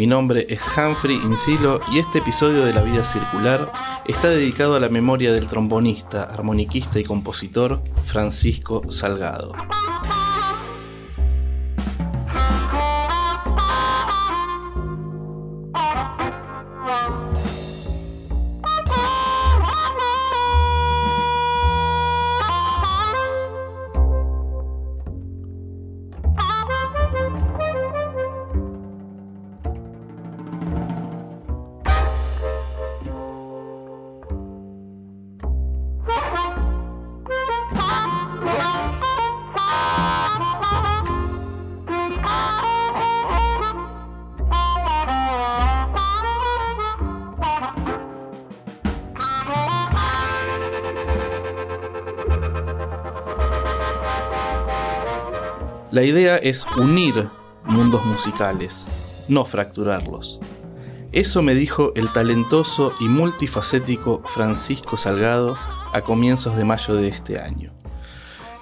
Mi nombre es Humphrey Insilo y este episodio de La Vida Circular está dedicado a la memoria del trombonista, armoniquista y compositor Francisco Salgado. La idea es unir mundos musicales, no fracturarlos. Eso me dijo el talentoso y multifacético Francisco Salgado a comienzos de mayo de este año.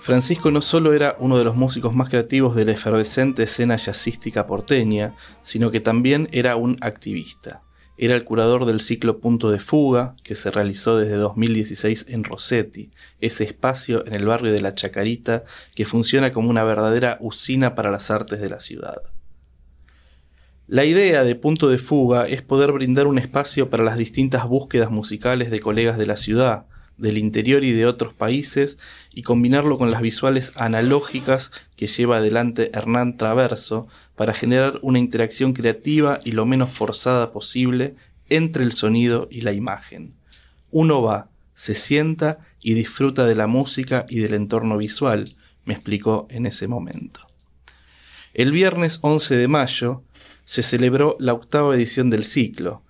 Francisco no solo era uno de los músicos más creativos de la efervescente escena jazzística porteña, sino que también era un activista. Era el curador del ciclo Punto de Fuga, que se realizó desde 2016 en Rossetti, ese espacio en el barrio de La Chacarita que funciona como una verdadera usina para las artes de la ciudad. La idea de Punto de Fuga es poder brindar un espacio para las distintas búsquedas musicales de colegas de la ciudad, del interior y de otros países y combinarlo con las visuales analógicas que lleva adelante Hernán Traverso para generar una interacción creativa y lo menos forzada posible entre el sonido y la imagen. Uno va, se sienta y disfruta de la música y del entorno visual, me explicó en ese momento. El viernes 11 de mayo se celebró la octava edición del ciclo,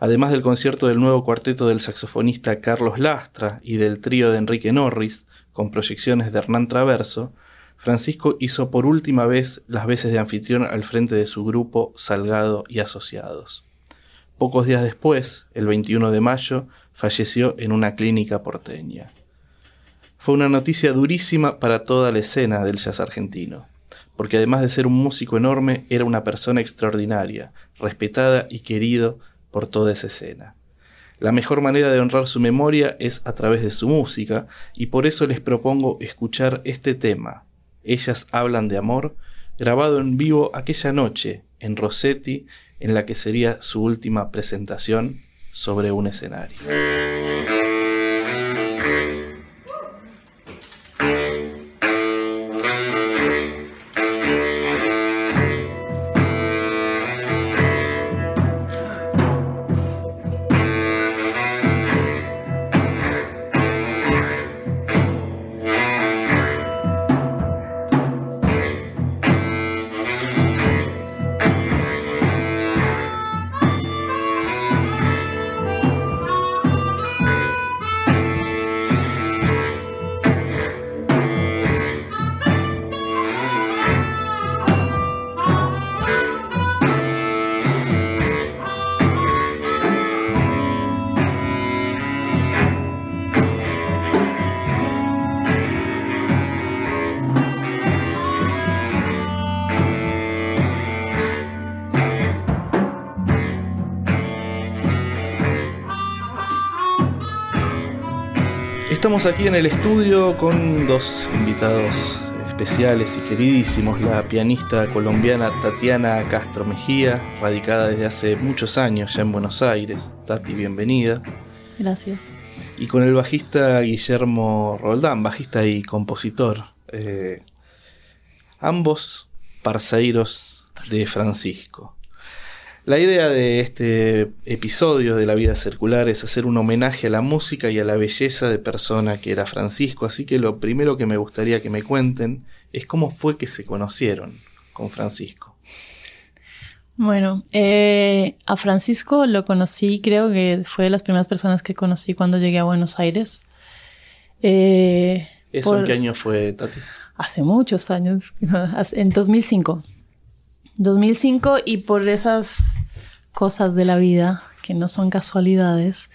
Además del concierto del nuevo cuarteto del saxofonista Carlos Lastra y del trío de Enrique Norris, con proyecciones de Hernán Traverso, Francisco hizo por última vez las veces de anfitrión al frente de su grupo Salgado y Asociados. Pocos días después, el 21 de mayo, falleció en una clínica porteña. Fue una noticia durísima para toda la escena del jazz argentino, porque además de ser un músico enorme, era una persona extraordinaria, respetada y querido por toda esa escena. La mejor manera de honrar su memoria es a través de su música, y por eso les propongo escuchar este tema, Ellas hablan de amor, grabado en vivo aquella noche en Rossetti, en la que sería su última presentación sobre un escenario. Estamos aquí en el estudio con dos invitados especiales y queridísimos, la pianista colombiana Tatiana Castro Mejía, radicada desde hace muchos años ya en Buenos Aires. Tati, bienvenida. Gracias. Y con el bajista Guillermo Roldán, bajista y compositor. Eh, ambos parceiros de Francisco. La idea de este episodio de La Vida Circular es hacer un homenaje a la música y a la belleza de persona que era Francisco, así que lo primero que me gustaría que me cuenten es cómo fue que se conocieron con Francisco. Bueno, eh, a Francisco lo conocí, creo que fue de las primeras personas que conocí cuando llegué a Buenos Aires. Eh, ¿Eso en qué año fue, Tati? Hace muchos años, en 2005. 2005 y por esas cosas de la vida que no son casualidades,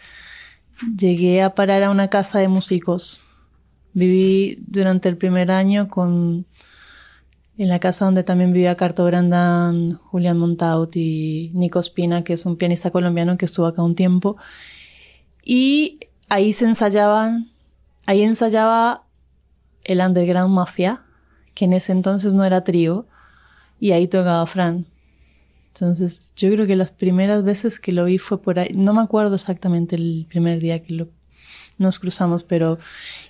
llegué a parar a una casa de músicos. Viví durante el primer año con en la casa donde también vivía Carto Brandán, Julián Montaut y Nico Spina, que es un pianista colombiano que estuvo acá un tiempo. Y ahí se ensayaban, ahí ensayaba el Underground Mafia, que en ese entonces no era trío, y ahí tocaba Fran. Entonces, yo creo que las primeras veces que lo vi fue por ahí. No me acuerdo exactamente el primer día que lo, nos cruzamos, pero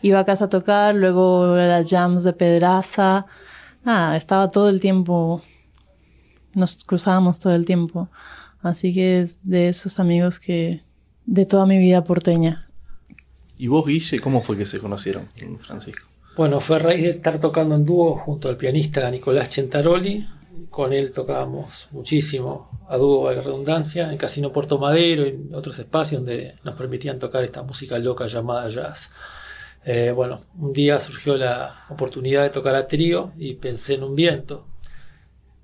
iba a casa a tocar, luego las jams de Pedraza nada, estaba todo el tiempo, nos cruzábamos todo el tiempo. Así que es de esos amigos que, de toda mi vida porteña. ¿Y vos, Guille, cómo fue que se conocieron, Francisco? Bueno, fue a raíz de estar tocando en dúo junto al pianista Nicolás Centaroli. Con él tocábamos muchísimo, a dúo, la redundancia, en Casino Puerto Madero y en otros espacios donde nos permitían tocar esta música loca llamada jazz. Eh, bueno, un día surgió la oportunidad de tocar a trío y pensé en un viento.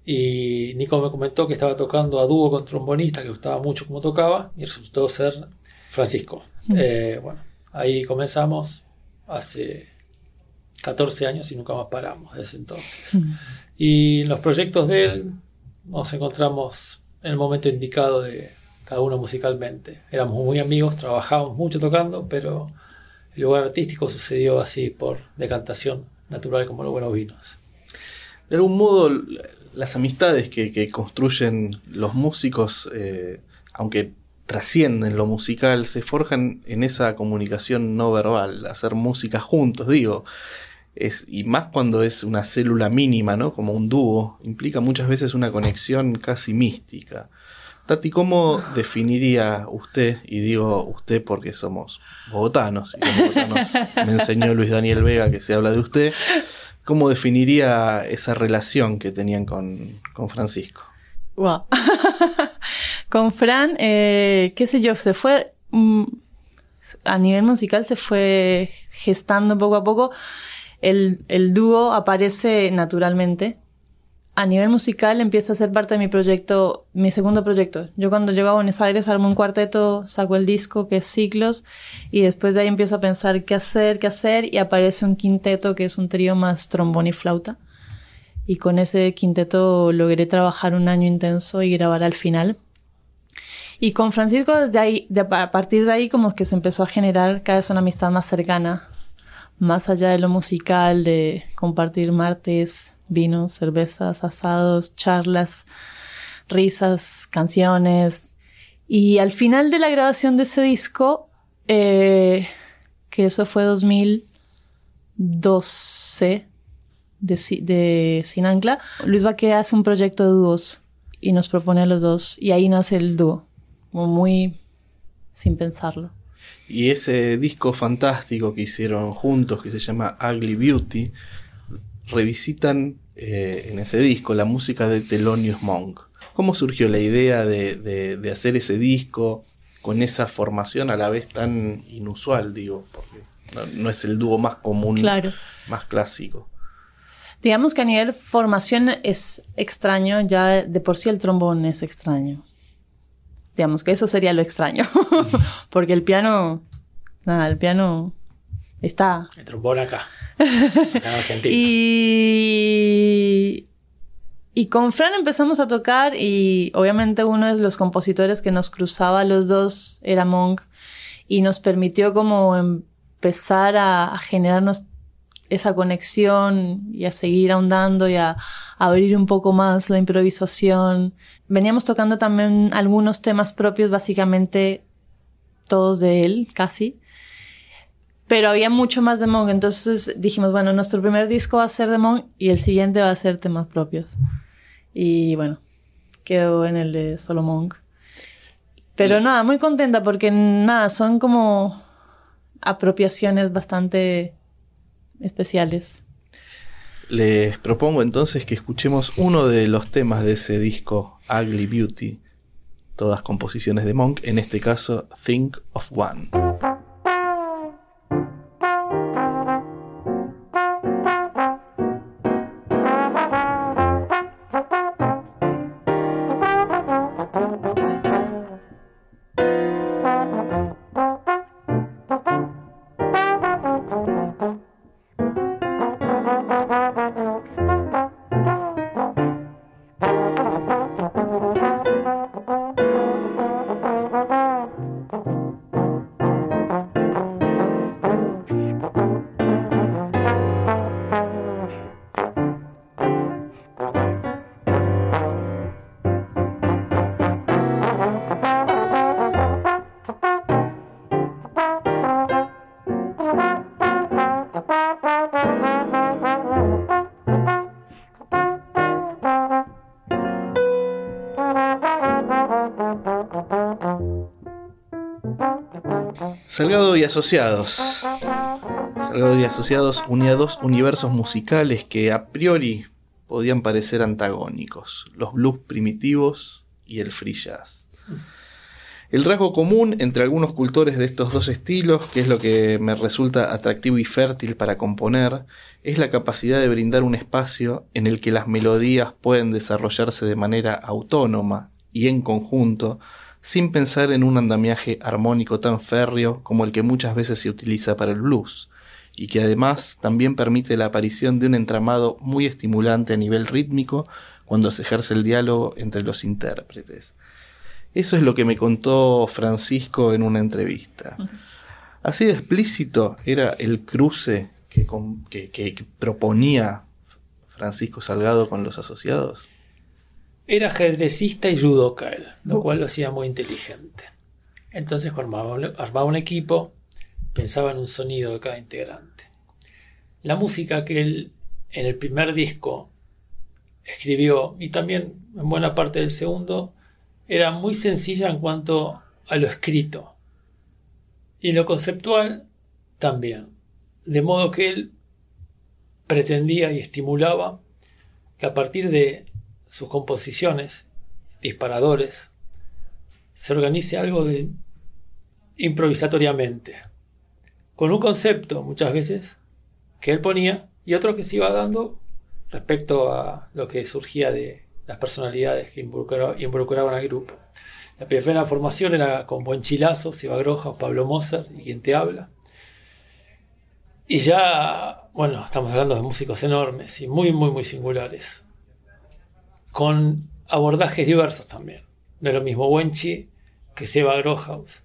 Y Nico me comentó que estaba tocando a dúo con trombonista, que gustaba mucho como tocaba, y resultó ser Francisco. Mm. Eh, bueno, ahí comenzamos hace 14 años y nunca más paramos desde entonces. Mm. Y en los proyectos de él nos encontramos en el momento indicado de cada uno musicalmente. Éramos muy amigos, trabajábamos mucho tocando, pero el lugar artístico sucedió así por decantación natural como los buenos vinos. De algún modo, las amistades que, construyen los músicos, eh, aunque trascienden lo musical, se forjan en esa comunicación no verbal, hacer música juntos, digo. Es, y más cuando es una célula mínima, ¿no? Como un dúo, implica muchas veces una conexión casi mística. Tati, ¿cómo definiría usted, y digo usted porque somos bogotanos, y los bogotanos me enseñó Luis Daniel Vega que se habla de usted, ¿cómo definiría esa relación que tenían con, Francisco? Wow. con Fran, eh, qué sé yo, se fue, mm, a nivel musical se fue gestando poco a poco. El, el dúo aparece naturalmente a nivel musical empieza a ser parte de mi proyecto, mi segundo proyecto. Yo cuando llego a Buenos Aires armo un cuarteto, saco el disco que es Ciclos y después de ahí empiezo a pensar qué hacer, qué hacer y aparece un quinteto que es un trío más trombón y flauta. Y con ese quinteto logré trabajar un año intenso y grabar al final. Y con Francisco desde ahí, a partir de ahí como que se empezó a generar cada vez una amistad más cercana, más allá de lo musical, de compartir martes, vino, cervezas, asados, charlas, risas, canciones. Y al final de la grabación de ese disco, eh, que eso fue 2012 de, de Sin Ancla, Luis Baque hace un proyecto de dúos y nos propone a los dos y ahí nace el dúo, como muy sin pensarlo. Y ese disco fantástico que hicieron juntos, que se llama Ugly Beauty, revisitan eh, en ese disco la música de Thelonious Monk. ¿Cómo surgió la idea de, hacer ese disco con esa formación a la vez tan inusual, digo? Porque no, es el dúo más común, más clásico. Digamos que a nivel formación es extraño, ya de por sí el trombón es extraño. Digamos que eso sería lo extraño, porque el piano, nada, el piano está... El trombón acá. Y, y con Fran empezamos a tocar y obviamente uno de los compositores que nos cruzaba los dos era Monk y nos permitió como empezar a, generarnos esa conexión y a seguir ahondando y a, abrir un poco más la improvisación. Veníamos tocando también algunos temas propios, básicamente todos de él, casi pero había mucho más de Monk, entonces dijimos, bueno, nuestro primer disco va a ser de Monk y el siguiente va a ser temas propios. Y bueno, quedó en el de solo Monk. Pero nada, muy contenta porque nada, son como apropiaciones bastante especiales. Les propongo entonces que escuchemos uno de los temas de ese disco, Ugly Beauty, todas composiciones de Monk, en este caso Think of One. Salgado y Asociados. Salgado y Asociados unía dos universos musicales que a priori podían parecer antagónicos, los blues primitivos y el free jazz. El rasgo común entre algunos cultores de estos dos estilos, que es lo que me resulta atractivo y fértil para componer, es la capacidad de brindar un espacio en el que las melodías pueden desarrollarse de manera autónoma y en conjunto, sin pensar en un andamiaje armónico tan férreo como el que muchas veces se utiliza para el blues, y que además también permite la aparición de un entramado muy estimulante a nivel rítmico cuando se ejerce el diálogo entre los intérpretes. Eso es lo que me contó Francisco en una entrevista. Así de explícito era el cruce que, que proponía Francisco Salgado con los asociados. Era ajedrecista y judoka él, lo cual lo hacía muy inteligente. Entonces armaba un, equipo, pensaba en un sonido de cada integrante. La música que él en el primer disco escribió y también en buena parte del segundo era muy sencilla en cuanto a lo escrito y lo conceptual también. De modo que él pretendía y estimulaba que a partir de sus composiciones, disparadores, se organice algo de improvisatoriamente, con un concepto muchas veces que él ponía y otro que se iba dando respecto a lo que surgía de las personalidades que involucraban al grupo. La primera formación era con Buen Chilazo, Seba Groja, Pablo Mozart y quien te habla. Y ya, bueno, estamos hablando de músicos enormes y muy, muy, muy singulares con abordajes diversos también. No es lo mismo Wenchi que Seba Grohaus.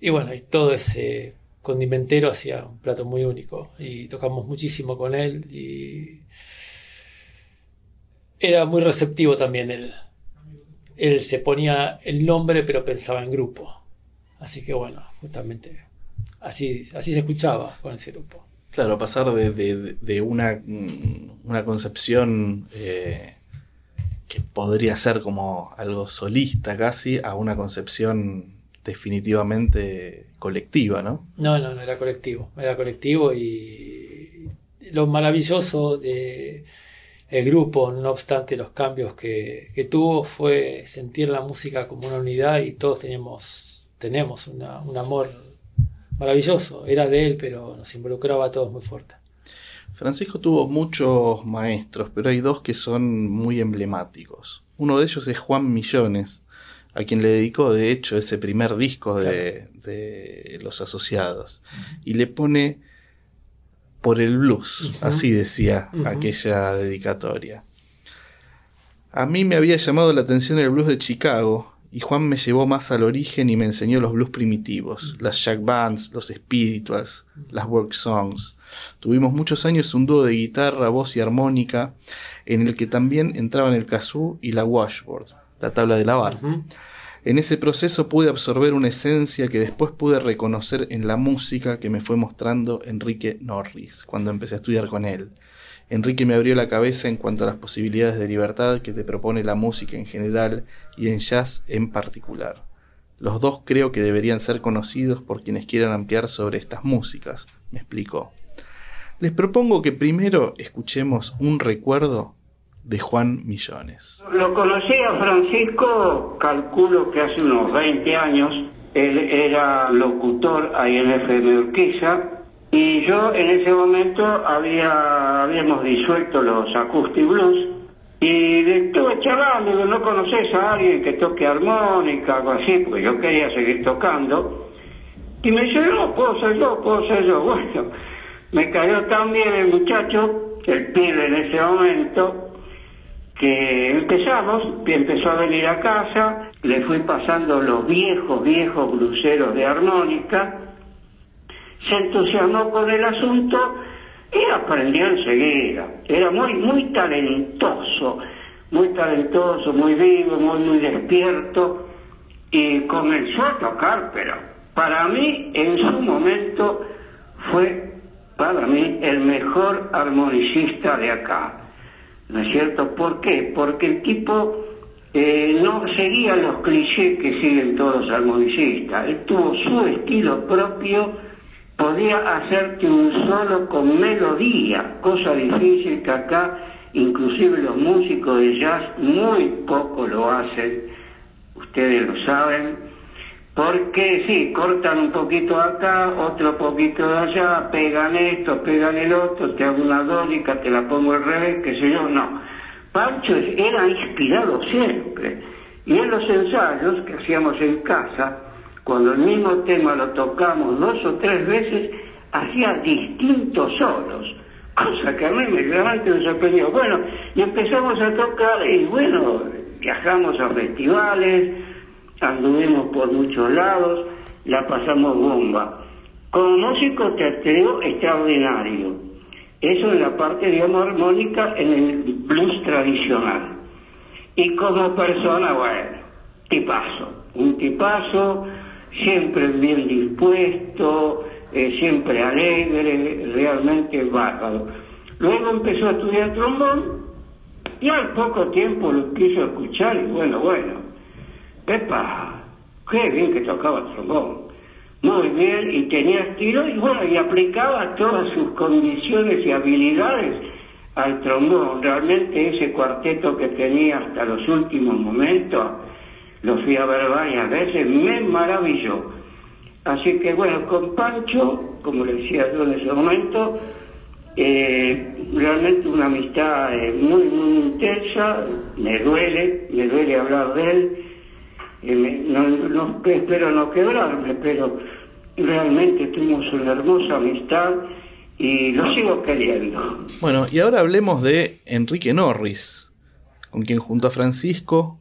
Y bueno, y todo ese condimentero hacía un plato muy único. Y tocamos muchísimo con él y era muy receptivo también él. Él se ponía el nombre pero pensaba en grupo. Así que bueno, justamente así, así se escuchaba con ese grupo. Claro, pasar de, una, una, concepción eh, que podría ser como algo solista casi a una concepción definitivamente colectiva, ¿no? No, no, no era colectivo, era colectivo y lo maravilloso de grupo, no obstante los cambios que, tuvo, fue sentir la música como una unidad y todos teníamos, tenemos un amor maravilloso, era de él, pero nos involucraba a todos muy fuerte. Francisco tuvo muchos maestros, pero hay dos que son muy emblemáticos. Uno de ellos es Juan Millones, a quien le dedicó de hecho ese primer disco de, Los Asociados. Y le pone por el blues, así decía aquella dedicatoria. A mí me había llamado la atención el blues de Chicago, y Juan me llevó más al origen y me enseñó los blues primitivos, las jack bands, los spirituals, las work songs. Tuvimos muchos años un dúo de guitarra, voz y armónica, en el que también entraban el kazoo y la washboard, la tabla de lavar. En ese proceso pude absorber una esencia que después pude reconocer en la música que me fue mostrando Enrique Norris cuando empecé a estudiar con él. Enrique me abrió la cabeza en cuanto a las posibilidades de libertad que te propone la música en general y en jazz en particular. Los dos creo que deberían ser conocidos por quienes quieran ampliar sobre estas músicas, me explicó. Les propongo que primero escuchemos un recuerdo de Juan Millones. Lo conocí a Francisco, calculo que hace unos 20 años. Él era locutor ahí en FM Urquiza y yo en ese momento había, habíamos disuelto los Acoustic Blues y le estuve charlando, ¿no conoces a alguien que toque armónica, algo así? Porque yo quería seguir tocando. Y me dice, no, puedo ser yo, puedo ser yo. Bueno, me cayó tan bien el muchacho, el pibe en ese momento, que empezamos, empezó a venir a casa, le fui pasando los viejos, viejos bruceros de armónica, se entusiasmó con el asunto y aprendió enseguida. Era muy, muy talentoso, muy talentoso, muy vivo, muy, muy despierto, y comenzó a tocar, pero para mí en su momento fue para mí el mejor armonicista de acá. ¿No es cierto? ¿Por qué? Porque el tipo eh, no seguía los clichés que siguen todos los armonicistas. Él tuvo su estilo propio, podía hacerte un solo con melodía, cosa difícil que acá inclusive los músicos de jazz muy poco lo hacen, ustedes lo saben, porque sí, cortan un poquito acá, otro poquito de allá, pegan esto, pegan el otro, te hago una dólica, te la pongo al revés, qué sé yo, no. Pancho era inspirado siempre. Y en los ensayos que hacíamos en casa, cuando el mismo tema lo tocamos dos o tres veces, hacía distintos solos, cosa que a mí me realmente me sorprendió. Bueno, y empezamos a tocar y bueno, viajamos a festivales, anduvimos por muchos lados, la pasamos bomba. Como músico teatrero extraordinario. Eso en la parte, digamos, armónica en el blues tradicional. Y como persona, bueno, tipazo. Un tipazo, siempre bien dispuesto, eh, siempre alegre, realmente bárbaro. Luego empezó a estudiar trombón y al poco tiempo lo quiso escuchar y bueno, bueno, Pepa, qué bien que tocaba trombón. Muy bien, y tenía estilo, y bueno, y aplicaba todas sus condiciones y habilidades al trombón. Realmente ese cuarteto que tenía hasta los últimos momentos, lo fui a ver varias veces, me maravilló. Así que bueno, con Pancho, como le decía yo en ese momento, eh, realmente una amistad eh, muy, muy intensa, me duele, me duele hablar de él no, espero no quebrarme, pero realmente tuvimos una hermosa amistad y lo sigo queriendo. Bueno, y ahora hablemos de Enrique Norris, con quien junto a Francisco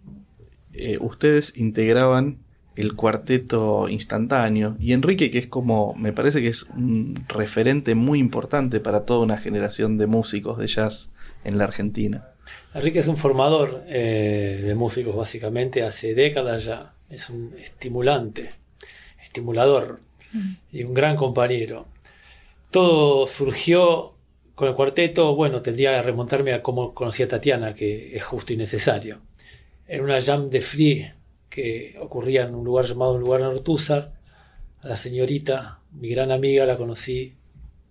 eh, ustedes integraban el cuarteto instantáneo. Y Enrique, que es como, me parece que es un referente muy importante para toda una generación de músicos de jazz en la Argentina. Enrique es un formador eh, de músicos básicamente hace décadas ya. Es un estimulante, estimulador y un gran compañero. Todo surgió con el cuarteto, bueno, tendría que remontarme a cómo conocí a Tatiana, que es justo y necesario. En una jam de free que ocurría en un lugar llamado un lugar Ortúzar, a la señorita, mi gran amiga, la conocí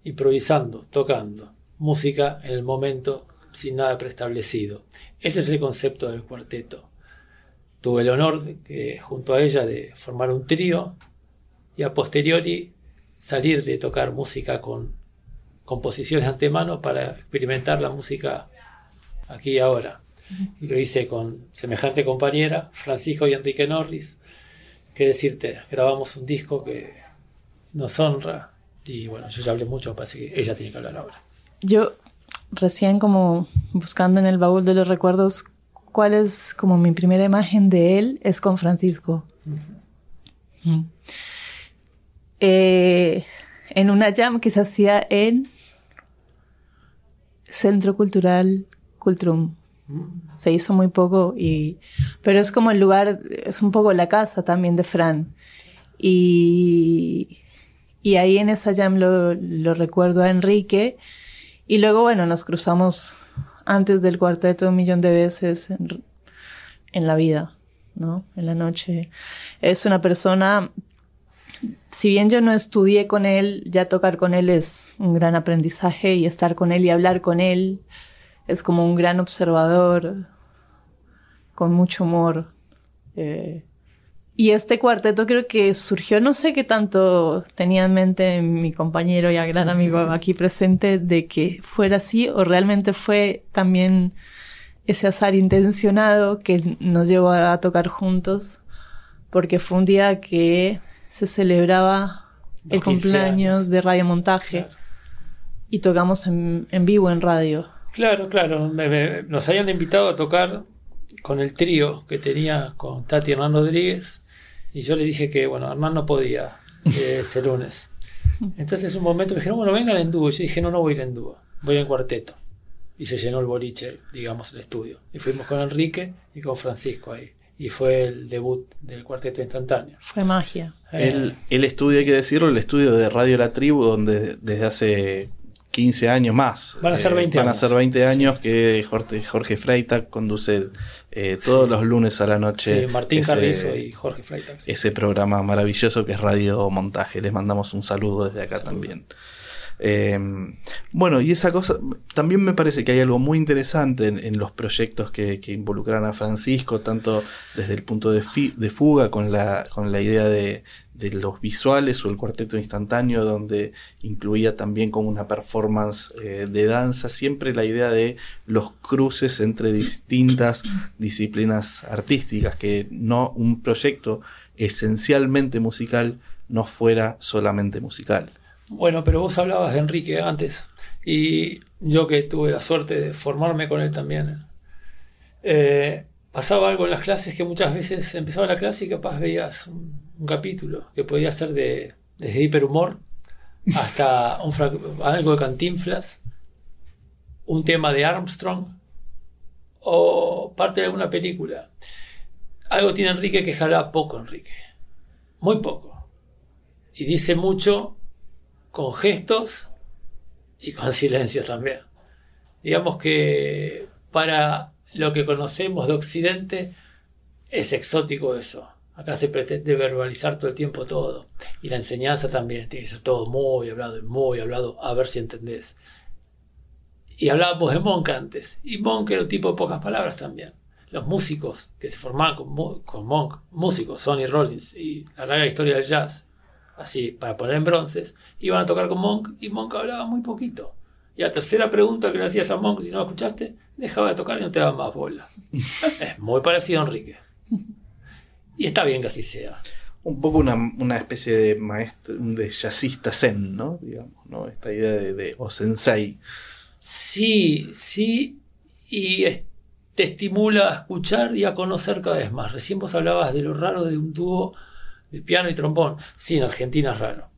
improvisando, tocando, música en el momento sin nada preestablecido. Ese es el concepto del cuarteto. Tuve el honor de junto a ella de formar un trío y a posteriori salir de tocar música con composiciones antemano para experimentar la música aquí y ahora. Y lo hice con semejante compañera, Francisco y Enrique Norris. Qué decirte, grabamos un disco que nos honra. Y bueno, yo ya hablé mucho, parece que ella tiene que hablar ahora. Yo recién como buscando en el baúl de los recuerdos cuál es como mi primera imagen de él es con Francisco. Eh, en una jam que se hacía en Centro Cultural Cultrum. Se hizo muy poco, y, pero es como el lugar, es un poco la casa también de Fran. Y, y ahí en esa jam lo, recuerdo a Enrique y luego, bueno, nos cruzamos antes del cuarteto un millón de veces en, la vida, ¿no? En la noche. Es una persona, si bien yo no estudié con él, ya tocar con él es un gran aprendizaje y estar con él y hablar con él es como un gran observador, con mucho humor. Eh, y este cuarteto creo que surgió, no sé qué tanto tenía en mente mi compañero y gran amigo aquí presente de que fuera así o realmente fue también ese azar intencionado que nos llevó a tocar juntos, porque fue un día que se celebraba el cumpleaños de Radio Montaje y tocamos en, vivo en radio. Claro, claro, nos habían invitado a tocar con el trío que tenía con Tati Hernán Rodríguez y yo le dije que, bueno, Hernán no podía ese lunes. Entonces, un momento me dijeron, bueno, vengan en dúo. Y yo dije, no, no voy a ir en dúo, voy en cuarteto. Y se llenó el boliche, digamos, el estudio. Y fuimos con Enrique y con Francisco ahí. Y fue el debut del cuarteto instantáneo. Fue magia. el, el estudio, hay que decirlo, el estudio de Radio La Tribu, donde desde hace 15 años más. Van a ser 20 eh, Van a años. ser 20 años que Jorge, Jorge Freitag conduce eh, todos Sí. los lunes a la noche. Sí, Martín ese- Carrizo y Jorge Freitag. ese programa maravilloso que es Radio Montaje. Les mandamos un saludo desde acá también. Eh, bueno, y esa cosa, también me parece que hay algo muy interesante en, en los proyectos que, que involucran a Francisco, tanto desde el punto de, fi- de fuga con la, con la idea de, de los visuales o el cuarteto instantáneo, donde incluía también como una performance eh, de danza, siempre la idea de los cruces entre distintas disciplinas artísticas, que no un proyecto esencialmente musical no fuera solamente musical. Bueno, pero vos hablabas de Enrique antes y yo que tuve la suerte de formarme con él también. eh, pasaba algo en las clases que muchas veces empezaba la clase y capaz veías un, un capítulo que podía ser de, desde hiperhumor hasta algo de cantinflas, un tema de Armstrong o parte de alguna película. Algo tiene Enrique que jala poco Enrique, muy poco. Y dice mucho con gestos y con silencios también. Digamos que para lo que conocemos de Occidente es exótico eso. Acá se pretende verbalizar todo el tiempo todo. Y la enseñanza también tiene que ser todo muy hablado y muy hablado, a ver si entendés. Y hablábamos de Monk antes. Y Monk era un tipo de pocas palabras también. Los músicos que se formaban con, Mo- con Monk, músicos, Sonny Rollins y la larga historia del jazz, así, para poner en bronces, iban a tocar con Monk y Monk hablaba muy poquito. Y la tercera pregunta que le hacías a Monk, si no lo escuchaste, dejaba de tocar y no te daba más bola. es muy parecido a Enrique. Y está bien que así sea. Un poco una, una especie de maestro, de jazzista zen, ¿no? Digamos, ¿no? Esta idea de, de o sensei. Sí, sí, y es- te estimula a escuchar y a conocer cada vez más. Recién vos hablabas de lo raro de un dúo de piano y trombón. Sí, en Argentina es raro,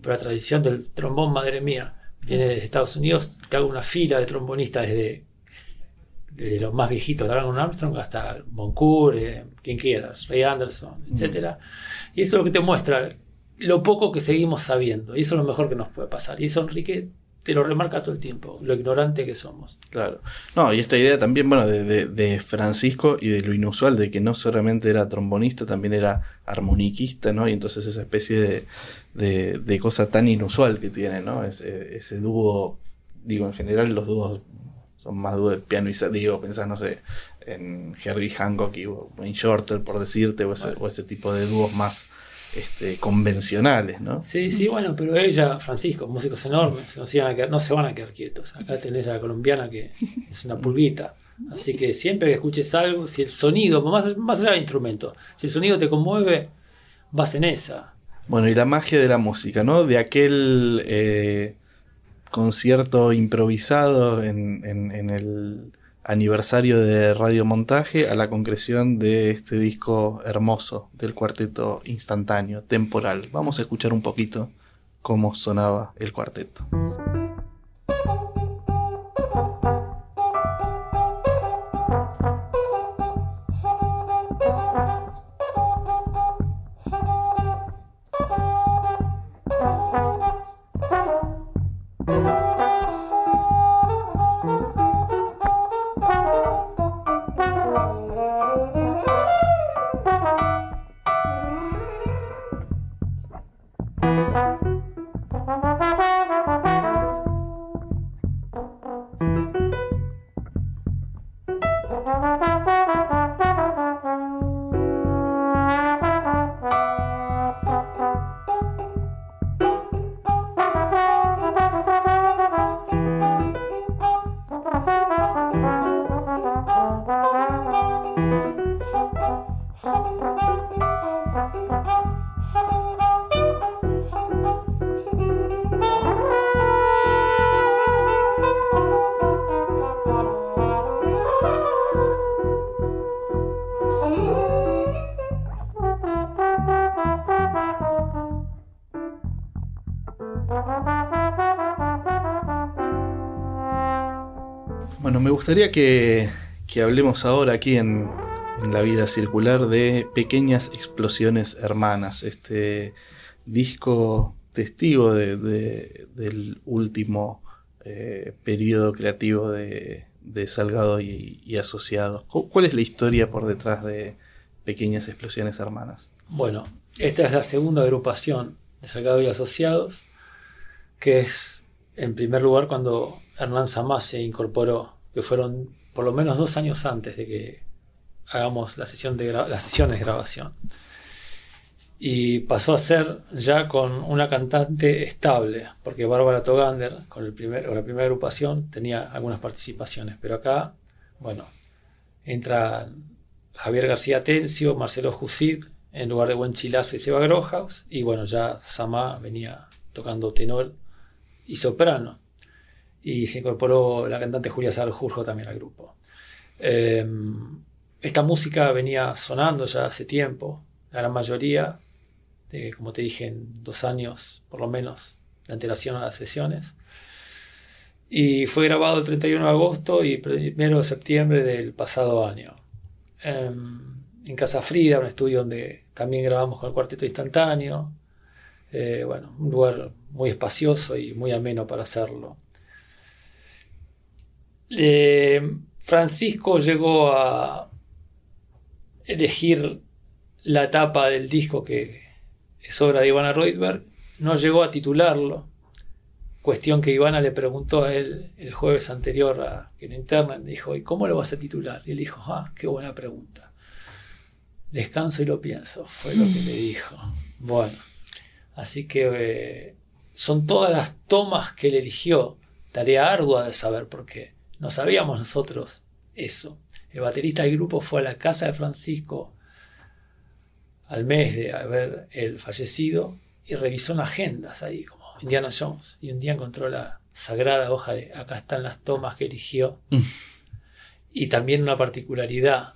pero la tradición del trombón, madre mía, viene de Estados Unidos. Te hago una fila de trombonistas desde, desde los más viejitos, de Aaron Armstrong hasta Moncourt, eh, quien quieras, Ray Anderson, etc. Y eso es lo que te muestra lo poco que seguimos sabiendo. Y eso es lo mejor que nos puede pasar. Y eso Enrique te lo remarca todo el tiempo, lo ignorante que somos. Claro. No, y esta idea también, bueno, de, de- de Francisco y de lo inusual, de que no solamente era trombonista, también era armoniquista, ¿no? Y entonces esa especie de, de- de cosa tan inusual que tiene, ¿no? Ese, ese dúo, digo, en general los dúos son más dúos de piano y digo, pensás, no sé, en Herbie Hancock y Wayne Shorter, por decirte, o ese, o ese tipo de dúos más este, convencionales, ¿no? Sí, sí, bueno, pero ella, Francisco, músicos enormes, no se, van a quedar, no se van a quedar quietos. Acá tenés a la colombiana que es una pulguita. Así que siempre que escuches algo, si el sonido, más, más allá del instrumento, si el sonido te conmueve, vas en esa. Bueno, y la magia de la música, ¿no? De aquel eh, concierto improvisado en, el aniversario de Radio Montaje a la concreción de este disco hermoso del cuarteto instantáneo, temporal. Vamos a escuchar un poquito cómo sonaba el cuarteto. Bueno, me gustaría que, hablemos ahora aquí en, La Vida Circular de Pequeñas Explosiones Hermanas, este disco testigo de- de- del último eh, periodo creativo de, Salgado y, Asociados. ¿Cuál es la historia por detrás de Pequeñas Explosiones Hermanas? Bueno, esta es la segunda agrupación de Salgado y Asociados, que es en primer lugar cuando Hernán Samá se incorporó, que fueron por lo menos dos años antes de que hagamos las sesiones de grabación. Y pasó a ser ya con una cantante estable, porque Bárbara Togander, con, la primera agrupación, tenía algunas participaciones, pero acá, bueno, entra Javier García Tencio, Marcelo Jusid, en lugar de Buen Chilazo y Seba Grohaus, y bueno, ya Samá venía tocando tenor y soprano, y se incorporó la cantante Julia Sarjurjo también al grupo. Em, esta música venía sonando ya hace tiempo, la gran mayoría, como te dije, en dos años por lo menos de antelación a las sesiones. Y fue grabado el 31 de agosto y 1 de septiembre del pasado año. Em, en Casa Frida, un estudio donde también grabamos con el cuarteto instantáneo. Eh, bueno, un lugar muy espacioso y muy ameno para hacerlo. Eh, Francisco llegó a elegir la etapa del disco que, es obra de Ivana Reutberg, no llegó a titularlo, cuestión que Ivana le preguntó a él el jueves anterior a que lo internen, dijo, ¿y cómo lo vas a titular? Y él dijo, ah, qué buena pregunta. Descanso y lo pienso, fue lo que le dijo. Bueno, así que eh, son todas las tomas que él eligió, tarea ardua de saber por qué. No sabíamos nosotros eso. El baterista del grupo fue a la casa de Francisco al mes de haber él fallecido y revisó en agendas ahí, como Indiana Jones. Y un día encontró la sagrada hoja de acá están las tomas que eligió. Mm. y también una particularidad,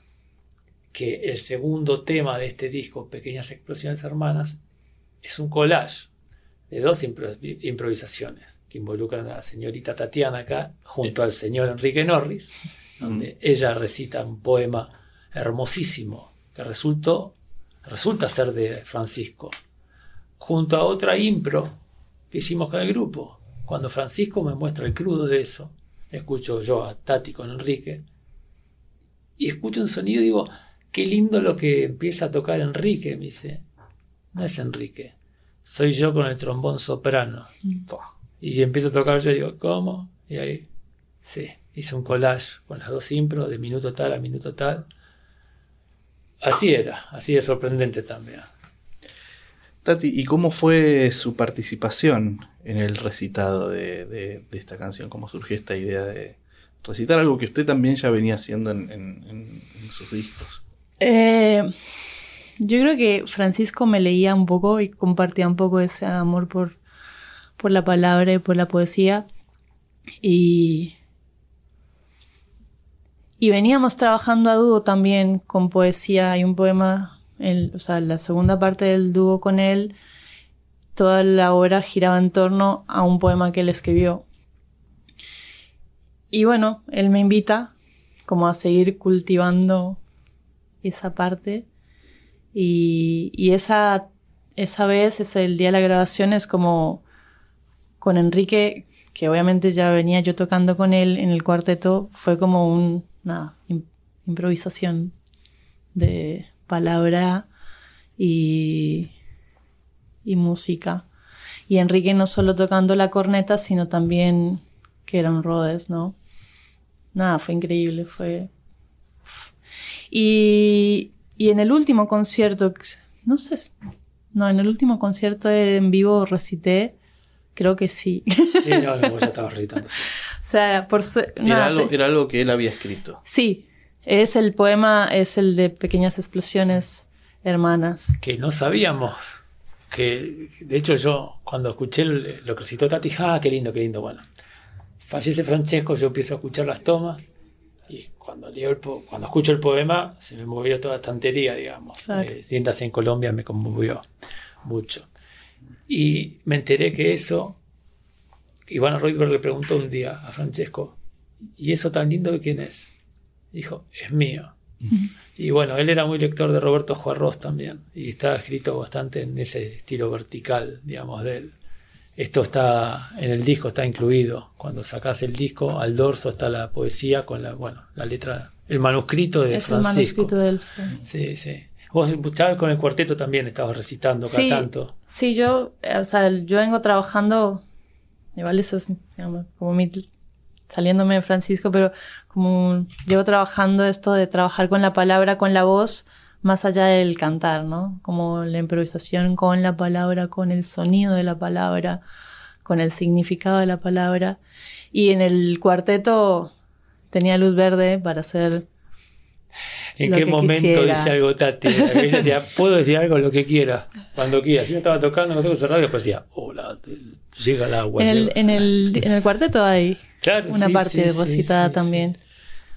que el segundo tema de este disco, Pequeñas Explosiones Hermanas, es un collage de dos improvisaciones que involucran a la señorita Tatiana acá junto al señor Enrique Norris, donde mm. ella recita un poema hermosísimo que resultó resulta ser de Francisco, junto a otra impro que hicimos con el grupo. Cuando Francisco me muestra el crudo de eso, escucho yo a Tati con Enrique, y escucho un sonido y digo, qué lindo lo que empieza a tocar Enrique, me dice. No es Enrique, soy yo con el trombón soprano. Mm. Y empiezo a tocar yo digo, ¿cómo? Y ahí, sí, hice un collage con las dos impro de minuto tal a minuto tal. Así era, así de sorprendente también. Tati, ¿y cómo fue su participación en el recitado de, esta canción? ¿Cómo surgió esta idea de recitar algo que usted también ya venía haciendo en, sus discos? Eh, yo creo que Francisco me leía un poco y compartía un poco ese amor por, por la palabra y por la poesía. Y y veníamos trabajando a dúo también con poesía. Hay un poema, o sea, la segunda parte del dúo con él, toda la obra giraba en torno a un poema que él escribió. Y bueno, él me invita como a seguir cultivando esa parte. Y, y esa, esa vez, ese el día de la grabación, es como con Enrique, que obviamente ya venía yo tocando con él en el cuarteto, fue como un una improvisación de palabra y, y música. Y Enrique no solo tocando la corneta, sino también que eran Rhodes, ¿no? Nada, fue increíble, fue... Y, y en el último concierto, no sé, no, en el último concierto en vivo recité Creo que sí. Sí, no, no, ya estaba recitando. Sí. o sea, por era, algo, era algo que él había escrito. Sí, es el poema, es el de Pequeñas Explosiones Hermanas. Que no sabíamos. Que, de hecho, yo cuando escuché lo que recitó Tati, ah, qué lindo, qué lindo. Bueno, fallece Francesco, yo empiezo a escuchar las tomas. Y cuando, leo el cuando escucho el poema, se me movió toda la estantería, digamos. Eh, sientas en Colombia me conmovió mucho. Y me enteré que eso, Ivana Reutberg le preguntó un día a Francesco, ¿y eso tan lindo de quién es? Dijo, es mío. Y bueno, él era muy lector de Roberto Juarros también, y estaba escrito bastante en ese estilo vertical, digamos, de él. esto está en el disco, está incluido. Cuando sacas el disco, al dorso está la poesía con la, bueno, la letra, el manuscrito de es Francisco. el manuscrito de él. Sí, Sí, sí. Vos, Chávez, con el cuarteto también estabas recitando cada Sí, tanto. sí, yo, eh, o sea, yo vengo trabajando, igual eso es digamos, como mi, saliéndome de Francisco, pero como llevo trabajando esto de trabajar con la palabra, con la voz, más allá del cantar, ¿no? Como la improvisación con la palabra, con el sonido de la palabra, con el significado de la palabra. Y en el cuarteto tenía luz verde para hacer ¿En Lo qué que momento quisiera. dice algo Tati? Ella decía, puedo decir algo lo que quiera, cuando quiera. Si yo estaba tocando con ojos cerrados, pues decía, hola, llega el agua. En el, en el, en el cuarteto hay Claro, una sí, parte sí, sí, recitada sí, también. sí.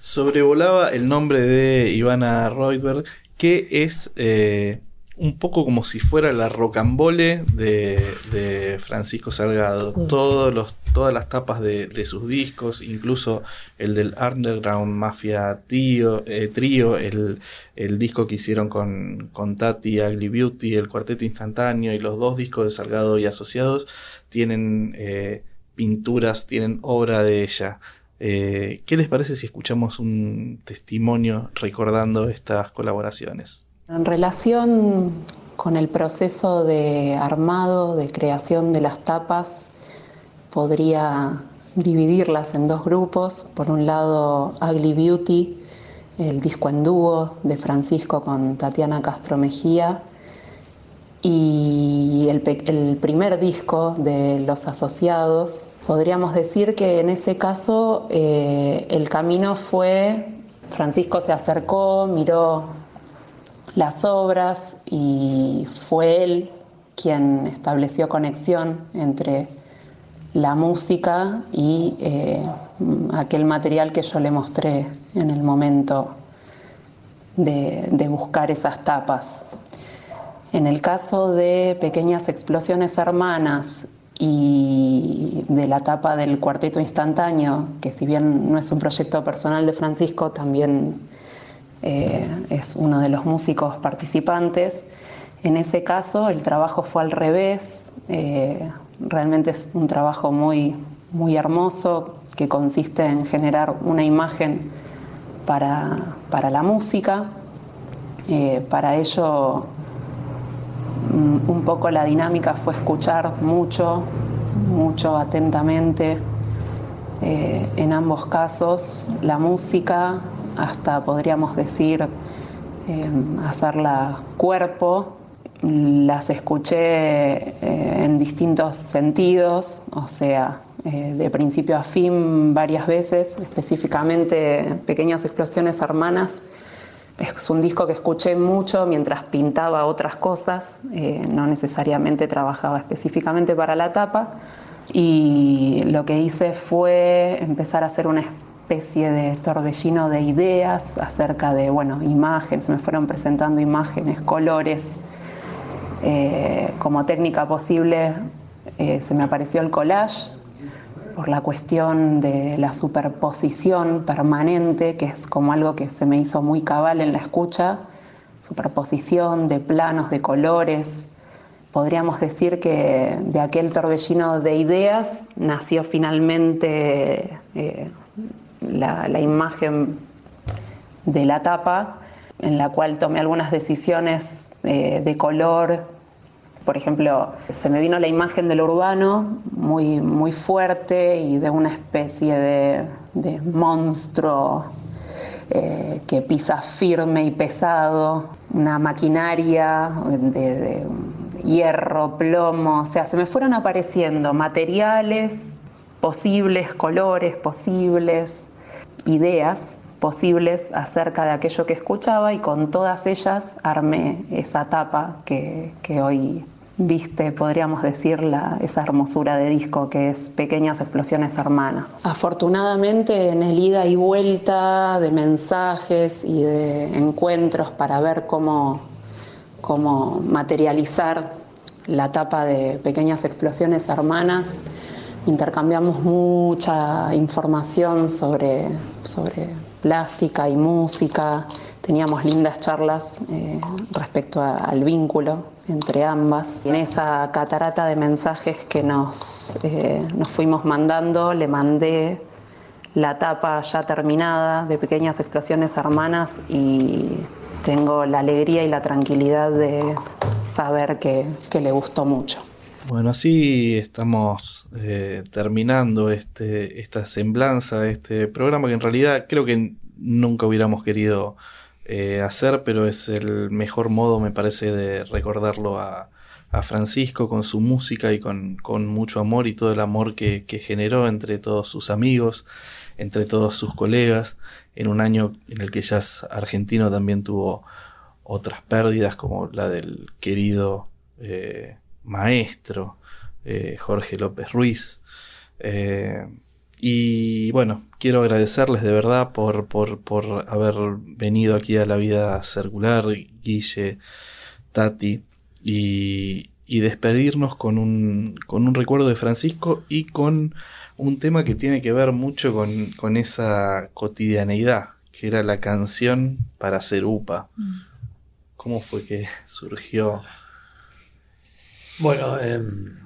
Sobrevolaba el nombre de Ivana Reutberg, que es eh, un poco como si fuera la rocambole de, de Francisco Salgado. Todos los, todas las tapas de, de sus discos, incluso el del Underground Mafia Trio, eh, trío, el, el disco que hicieron con, con Tati, Ugly Beauty, el Cuarteto Instantáneo y los dos discos de Salgado y Asociados tienen eh, pinturas, tienen obra de ella. Eh, ¿Qué les parece si escuchamos un testimonio recordando estas colaboraciones? En relación con el proceso de armado, de creación de las tapas, podría dividirlas en dos grupos. Por un lado, Ugly Beauty, el disco en dúo de Francisco con Tatiana Castro Mejía, y el, primer disco de Los Asociados. Podríamos decir que en ese caso eh, el camino fue, Francisco se acercó, miró las obras y fue él quien estableció conexión entre la música y eh, aquel material que yo le mostré en el momento de, de buscar esas tapas. En el caso de Pequeñas Explosiones Hermanas y de la tapa del Cuarteto Instantáneo, que si bien no es un proyecto personal de Francisco, también eh, es uno de los músicos participantes. En ese caso el trabajo fue al revés, eh, realmente es un trabajo muy, muy hermoso que consiste en generar una imagen para, para la música. Eh, para ello mm, un poco la dinámica fue escuchar mucho, mucho atentamente en ambos casos la música, hasta podríamos decir eh, hacerla cuerpo. Las escuché eh, en distintos sentidos, o sea, eh, de principio a fin varias veces, específicamente Pequeñas Explosiones Hermanas. Es un disco que escuché mucho mientras pintaba otras cosas, eh, no necesariamente trabajaba específicamente para la tapa. Y lo que hice fue empezar a hacer una especie de torbellino de ideas acerca de, bueno, imágenes, me fueron presentando imágenes, colores. Eh, como técnica posible eh, se me apareció el collage por la cuestión de la superposición permanente, que es como algo que se me hizo muy cabal en la escucha, superposición de planos, de colores. Podríamos decir que de aquel torbellino de ideas nació finalmente eh, la, imagen de la tapa, en la cual tomé algunas decisiones eh, de color. Por ejemplo, se me vino la imagen del urbano muy, muy fuerte y de una especie de, de monstruo eh, que pisa firme y pesado, una maquinaria de, de hierro, plomo, o sea, se me fueron apareciendo materiales posibles, colores posibles, ideas posibles acerca de aquello que escuchaba y con todas ellas armé esa tapa que, que hoy viste, podríamos decir, la, esa hermosura de disco que es Pequeñas Explosiones Hermanas. Afortunadamente en el ida y vuelta de mensajes y de encuentros para ver cómo, cómo materializar la tapa de Pequeñas Explosiones Hermanas, intercambiamos mucha información sobre, sobre plástica y música, teníamos lindas charlas eh, respecto al vínculo entre ambas. En esa catarata de mensajes que nos, eh, nos fuimos mandando, le mandé la tapa ya terminada de Pequeñas Explosiones Hermanas y tengo la alegría y la tranquilidad de saber que, le gustó mucho. Bueno, así estamos eh, terminando este, esta semblanza este programa que en realidad creo que nunca hubiéramos querido eh, hacer, pero es el mejor modo, me parece, de recordarlo a, Francisco con su música y con, mucho amor y todo el amor que, que generó entre todos sus amigos, entre todos sus colegas, en un año en el que jazz argentino también tuvo otras pérdidas, como la del querido eh, maestro eh, Jorge López Ruiz. Eh, y bueno, quiero agradecerles de verdad por, por, haber venido aquí a la vida circular, Guille, Tati, y, y despedirnos con un, con un recuerdo de Francisco y con un tema que tiene que ver mucho con, esa cotidianeidad, que era la canción para hacer UPA. Mm. ¿Cómo fue que surgió? Bueno, em,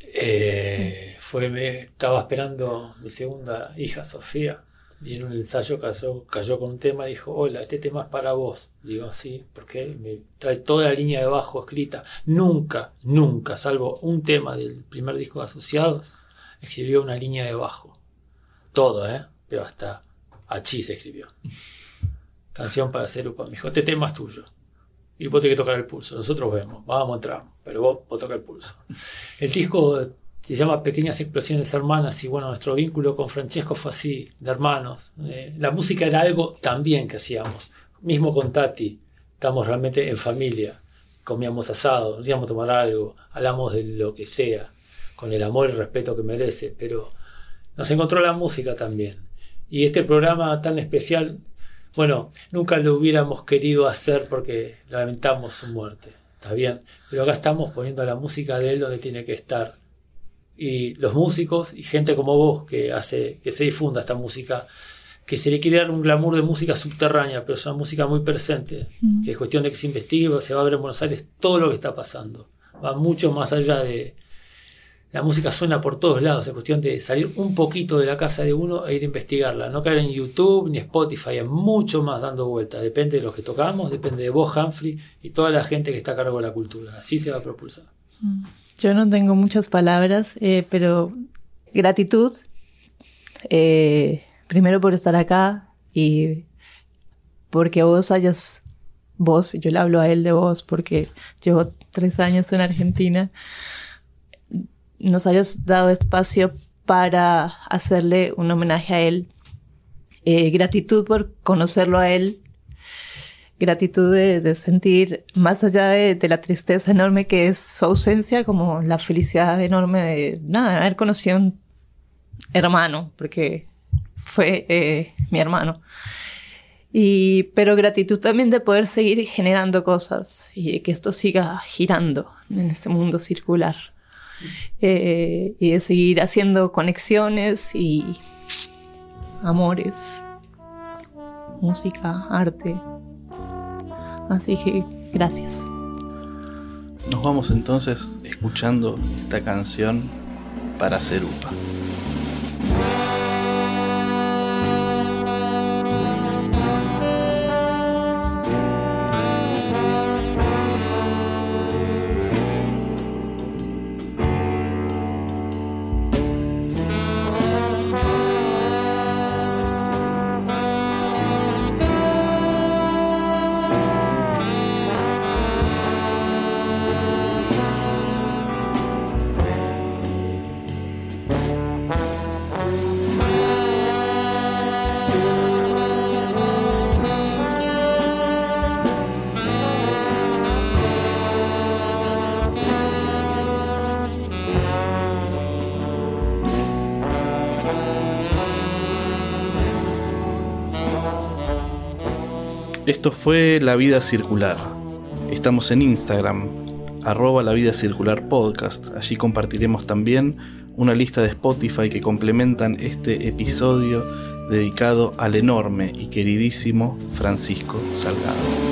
eh, fue, estaba esperando mi segunda hija, Sofía, y en un ensayo cayó, cayó con un tema y dijo, hola, este tema es para vos. Digo, sí, porque me trae toda la línea de bajo escrita. Nunca, nunca, salvo un tema del primer disco de Asociados, escribió una línea de bajo. Todo, ¿eh? Pero hasta Achí se escribió. Canción para hacer upa. Me dijo, este tema es tuyo. Y vos tenés que tocar el pulso. Nosotros vemos, vamos a entrar, pero vos, toca el pulso. El disco se llama Pequeñas Explosiones Hermanas y bueno, nuestro vínculo con Francesco fue así, de hermanos. Eh, la música era algo también que hacíamos. Mismo con Tati, estamos realmente en familia. Comíamos asado, nos íbamos a tomar algo, hablamos de lo que sea con el amor y respeto que merece, pero nos encontró la música también. Y este programa tan especial, bueno, nunca lo hubiéramos querido hacer porque lamentamos su muerte, está bien, pero acá estamos poniendo la música de él donde tiene que estar. Y los músicos y gente como vos que hace que se difunda esta música, que se le quiere dar un glamour de música subterránea, pero es una música muy presente, mm. que es cuestión de que se investigue, se va a ver en Buenos Aires todo lo que está pasando. Va mucho más allá de, la música suena por todos lados, es cuestión de salir un poquito de la casa de uno e ir a investigarla, no caer en YouTube ni Spotify, hay mucho más dando vueltas, depende de los que tocamos, depende de vos, Humphrey, y toda la gente que está a cargo de la cultura, así se va a propulsar. Yo no tengo muchas palabras, eh, pero gratitud, eh, primero por estar acá y porque vos hayas, vos, yo le hablo a él de vos porque llevo tres años en Argentina, nos hayas dado espacio para hacerle un homenaje a él. Eh, gratitud por conocerlo a él. Gratitud de, sentir, más allá de, la tristeza enorme que es su ausencia, como la felicidad enorme de, nada, haber conocido un hermano, porque fue eh, mi hermano. Y, pero gratitud también de poder seguir generando cosas y que esto siga girando en este mundo circular. Eh, y de seguir haciendo conexiones y amores, música, arte. Así que gracias. Nos vamos entonces escuchando esta canción para hacer Esto fue La Vida Circular. Estamos en Instagram, arroba La Vida Circular Podcast. Allí compartiremos también una lista de Spotify que complementan este episodio dedicado al enorme y queridísimo Francisco Salgado.